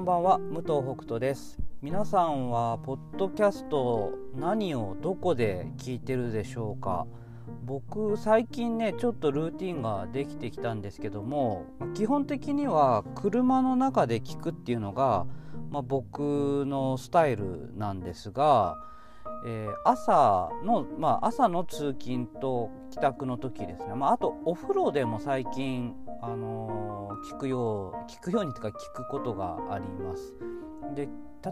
んばんは武藤北斗です。皆さんはポッドキャスト何をどこで聞いてるでしょうか？僕最近ねちょっとルーティンができてきたんですけども基本的には車の中で聞くっていうのが、まあ、僕のスタイルなんですがえー、朝の、まあ、朝の通勤と帰宅の時ですね、まあ、あとお風呂でも最近、あのー、聞くよう聞くようにというか聞くことがあります。で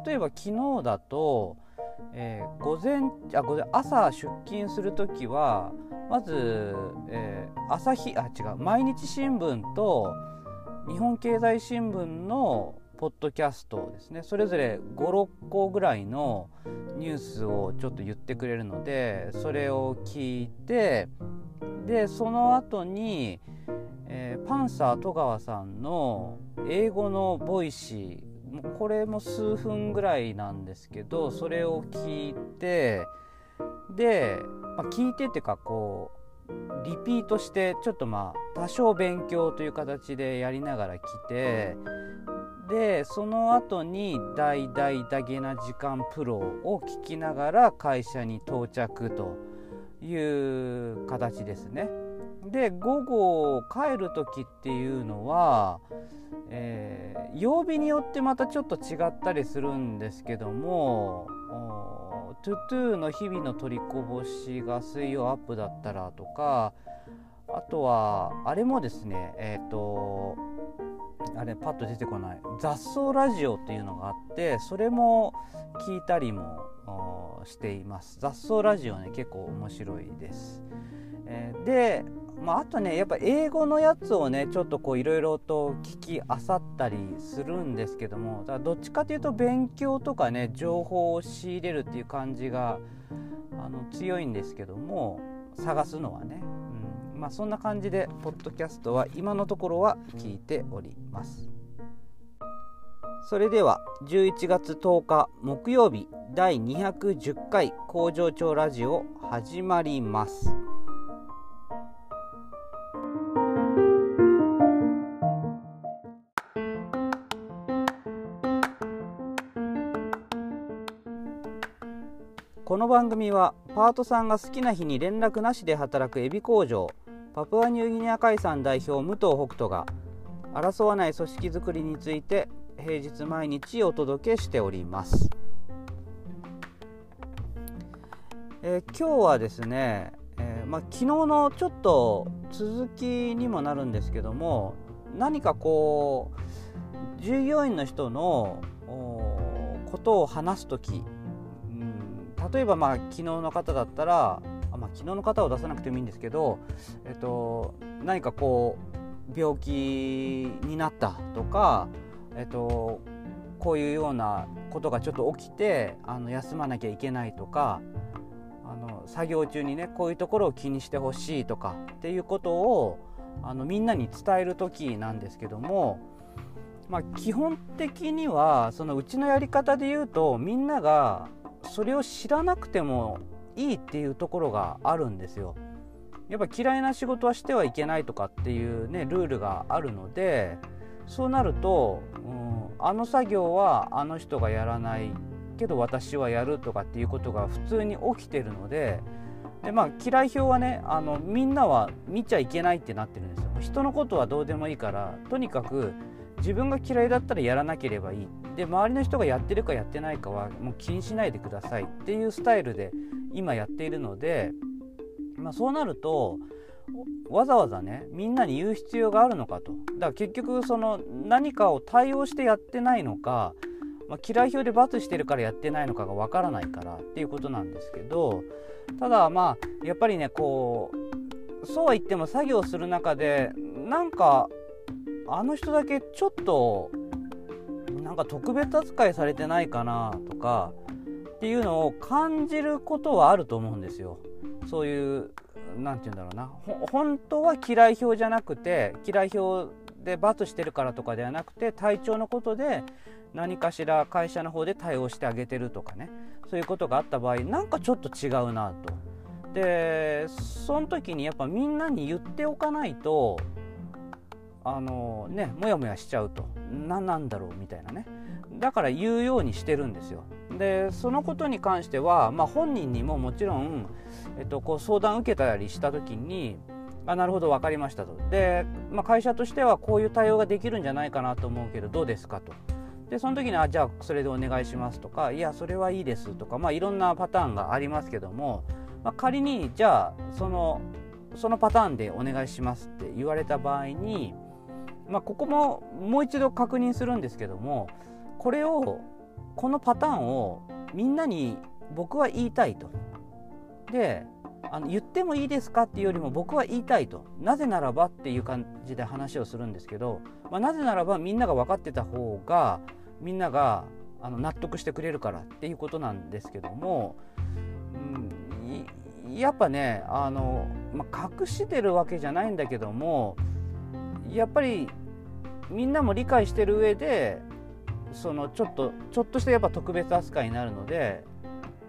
例えば昨日だと、えー、午前あ午前朝出勤する時はまず、えー、朝日あ違う毎日新聞と日本経済新聞のポッドキャストですね。それぞれ56個ぐらいのニュースをちょっと言ってくれるのでそれを聞いてでその後に、えー、パンサー戸川さんの英語のボイシーこれも数分ぐらいなんですけどそれを聞いてで、まあ、聞いてっていうかこうリピートしてちょっとまあ多少勉強という形でやりながら来てでその後に「大々だげな時間プロ」を聞きながら会社に到着という形ですね。で午後帰る時っていうのは、えー、曜日によってまたちょっと違ったりするんですけどもトゥトゥの日々の取りこぼしが水曜アップだったらとかあとはあれもですねえっ、ー、とあれパッと出てこない。雑草ラジオっていうのがあってそれも聞いたりもしています。雑草ラジオね結構面白いです、えー、で、まあ、あとねやっぱ英語のやつをねちょっとこういろいろと聞きあさったりするんですけどもだどっちかというと勉強とかね情報を仕入れるっていう感じがあの強いんですけども探すのはね。まあ、そんな感じでポッドキャストは今のところは聞いております。それでは11月10日木曜日第210回工場長ラジオ始まります。この番組はパートさんが好きな日に連絡なしで働くエビ工場。パプアニューギニア海産代表武藤北斗が争わない組織づくりについて平日毎日お届けしております、えー、今日はですね、えー、まあ、昨日のちょっと続きにもなるんですけども何かこう従業員の人のことを話す時、うん、例えばまあ昨日の方だったらまあ、昨日の方を出さなくてもいいんですけど、えっと、何かこう病気になったとか、えっと、こういうようなことがちょっと起きてあの休まなきゃいけないとかあの作業中にねこういうところを気にしてほしいとかっていうことをあのみんなに伝える時なんですけども、まあ、基本的にはそのうちのやり方で言うとみんながそれを知らなくてもいいっていうところがあるんですよ。やっぱ嫌いな仕事はしてはいけないとかっていうねルールがあるのでそうなると、うん、あの作業はあの人がやらないけど私はやるとかっていうことが普通に起きてるのでで、まあ、嫌い表はねあのみんなは見ちゃいけないってなってるんですよ。人のことはどうでもいいからとにかく自分が嫌いだったらやらなければいいで周りの人がやってるかやってないかはもう気にしないでくださいっていうスタイルで今やっているので、まあ、そうなるとわざわざねみんなに言う必要があるのかと。だから結局その何かを対応してやってないのか、まあ、嫌い表で罰してるからやってないのかがわからないからっていうことなんですけどただまあやっぱりねこうそうは言っても作業する中でなんかあの人だけちょっとなんか特別扱いされてないかなとかっていうのを感じることはあると思うんですよ。そういう何て言うんだろうな本当は嫌い表じゃなくて嫌い表で罰してるからとかではなくて体調のことで何かしら会社の方で対応してあげてるとかねそういうことがあった場合なんかちょっと違うなと。でその時にやっぱみんなに言っておかないとあのねモヤモヤしちゃうと何なんだろうみたいなねだから言うようにしてるんですよ。でそのことに関しては、まあ、本人にももちろん、えっと、こう相談受けたりした時にあなるほど分かりましたとで、まあ、会社としてはこういう対応ができるんじゃないかなと思うけどどうですかとでその時にあじゃあそれでお願いしますとかいやそれはいいですとか、まあ、いろんなパターンがありますけども、まあ、仮にじゃあそのそのパターンでお願いしますって言われた場合に、まあ、ここももう一度確認するんですけどもこれをこのパターンをみんなに僕は言いたいと。であの言ってもいいですかっていうよりも僕は言いたいとなぜならばっていう感じで話をするんですけど、まあ、なぜならばみんなが分かってた方がみんながあの納得してくれるからっていうことなんですけども、うん、やっぱねあの、まあ、隠してるわけじゃないんだけどもやっぱりみんなも理解してる上でそのちょっとちょっとしたやっぱ特別扱いになるので、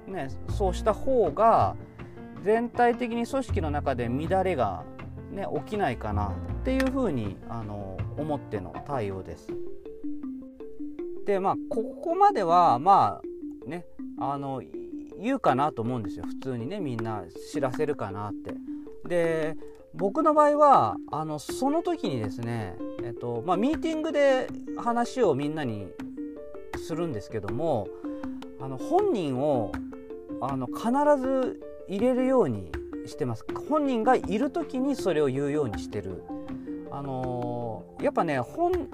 ね、そうした方が全体的に組織の中で乱れが、ね、起きないかなっていうふうにあの思っての対応です。でまあここまではまあねあの言うかなと思うんですよ普通にねみんな知らせるかなって。で僕の場合はあのその時にですね、えっとまあ、ミーティングで話をみんなにするんですけどもあの本人をあの必ず入れるようにしてます本人がいる時にそれを言うようにしてるあのー、やっぱね本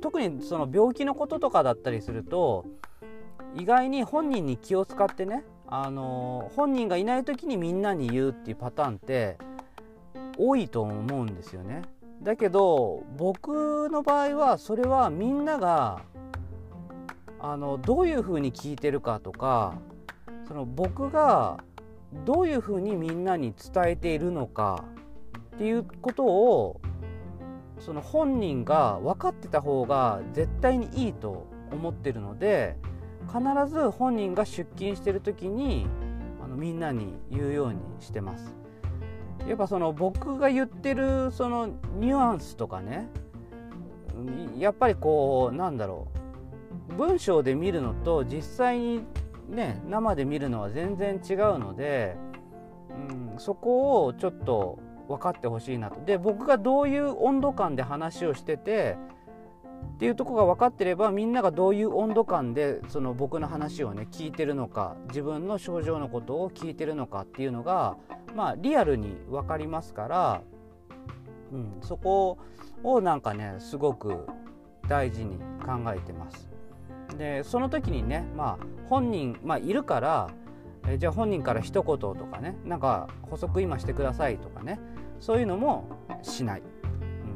特にその病気のこととかだったりすると意外に本人に気を使ってね、あのー、本人がいない時にみんなに言うっていうパターンって多いと思うんですよね。だけど僕の場合はそれはみんながあのどういうふうに聞いてるかとかその僕がどういうふうにみんなに伝えているのかっていうことをその本人が分かってた方が絶対にいいと思ってるので必ず本人が出勤してる時にあのみんなに言うようにしてます。やっぱその僕が言ってるそのニュアンスとかねやっぱりこうなんだろう文章で見るのと実際にね生で見るのは全然違うので、うん、そこをちょっと分かってほしいなとで僕がどういう温度感で話をしててっていうとこが分かってればみんながどういう温度感でその僕の話をね聞いてるのか自分の症状のことを聞いてるのかっていうのがまあリアルに分かりますから、うん、そこをなんかねすごく大事に考えてます。でその時にね、まあ、本人、まあ、いるから、えじゃあ本人から一言とかねなんか補足今してくださいとかねそういうのもしない、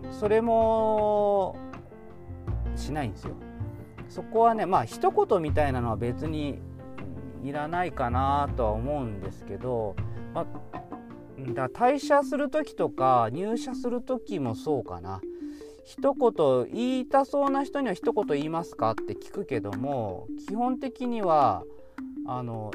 うん、それもしないんですよ。そこはねまあ一言みたいなのは別にいらないかなとは思うんですけど、まあ、だ退社する時とか入社する時もそうかな。一言言いたそうな人には一言言いますかって聞くけども基本的にはあの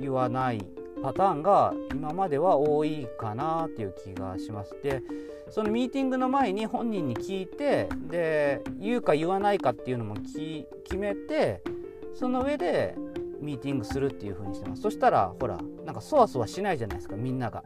言わないパターンが今までは多いかなっていう気がします。でそのミーティングの前に本人に聞いてで言うか言わないかっていうのも決めてその上でミーティングするっていう風にしてますそしたらほらなんかそわそわしないじゃないですかみんなが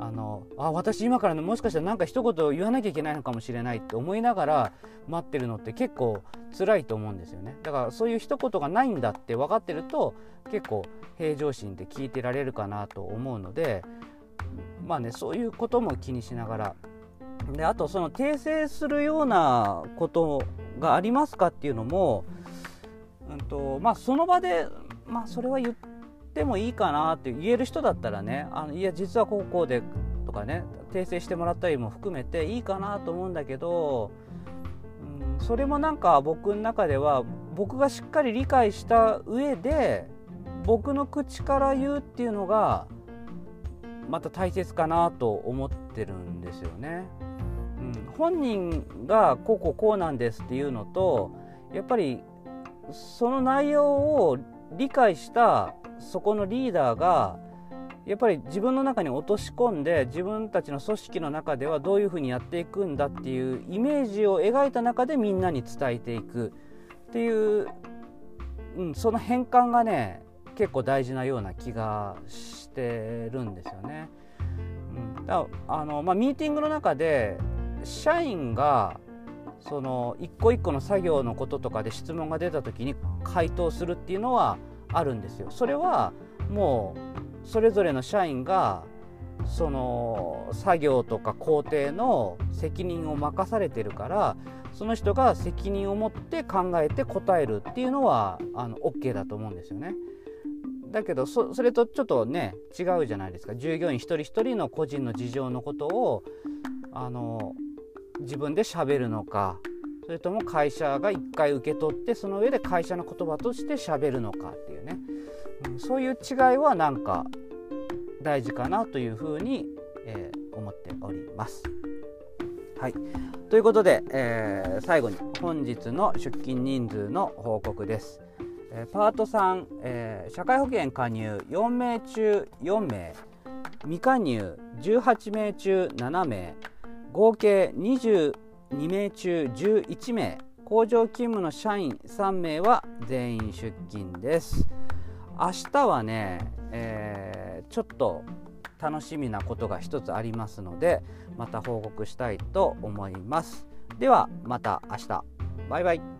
あのあ私今からもしかしたら何か一言言わなきゃいけないのかもしれないって思いながら待ってるのって結構辛いと思うんですよね。だからそういう一言がないんだって分かってると結構平常心で聞いてられるかなと思うのでまあねそういうことも気にしながら。であとその訂正するようなことがありますかっていうのも、うんとまあ、その場で、まあ、それは言ってってもいいかなって言える人だったらねあのいや実は高校でとかね訂正してもらったりも含めていいかなと思うんだけど、うん、それもなんか僕の中では僕がしっかり理解した上で僕の口から言うっていうのがまた大切かなと思ってるんですよね。うん、本人がこうこうこうなんですっていうのとやっぱりその内容を理解したそこのリーダーがやっぱり自分の中に落とし込んで自分たちの組織の中ではどういうふうにやっていくんだっていうイメージを描いた中でみんなに伝えていくっていう、うん、その変換がね結構大事なような気がしてるんですよね。うん、だあのまあ、ミーティングの中で社員がその一個一個の作業のこととかで質問が出た時に回答するっていうのはあるんですよ。それはもうそれぞれの社員がその作業とか工程の責任を任されてるからその人が責任を持って考えて答えるっていうのはあの OK だと思うんですよね。だけどそれとちょっとね違うじゃないですか従業員一人一人の個人の事情のことをあの自分でしゃべるのかそれとも会社が一回受け取ってその上で会社の言葉としてしゃべるのかっていうね、うん、そういう違いはなんか大事かなというふうに、えー、思っております。はいということで、えー、最後に本日の出勤人数の報告です。えパート3、えー、社会保険加入4名中4名未加入18名中7名合計2名中11名工場勤務の社員3名は全員出勤です。明日はね、えー、ちょっと楽しみなことが一つありますのでまた報告したいと思います。ではまた明日。バイバイ。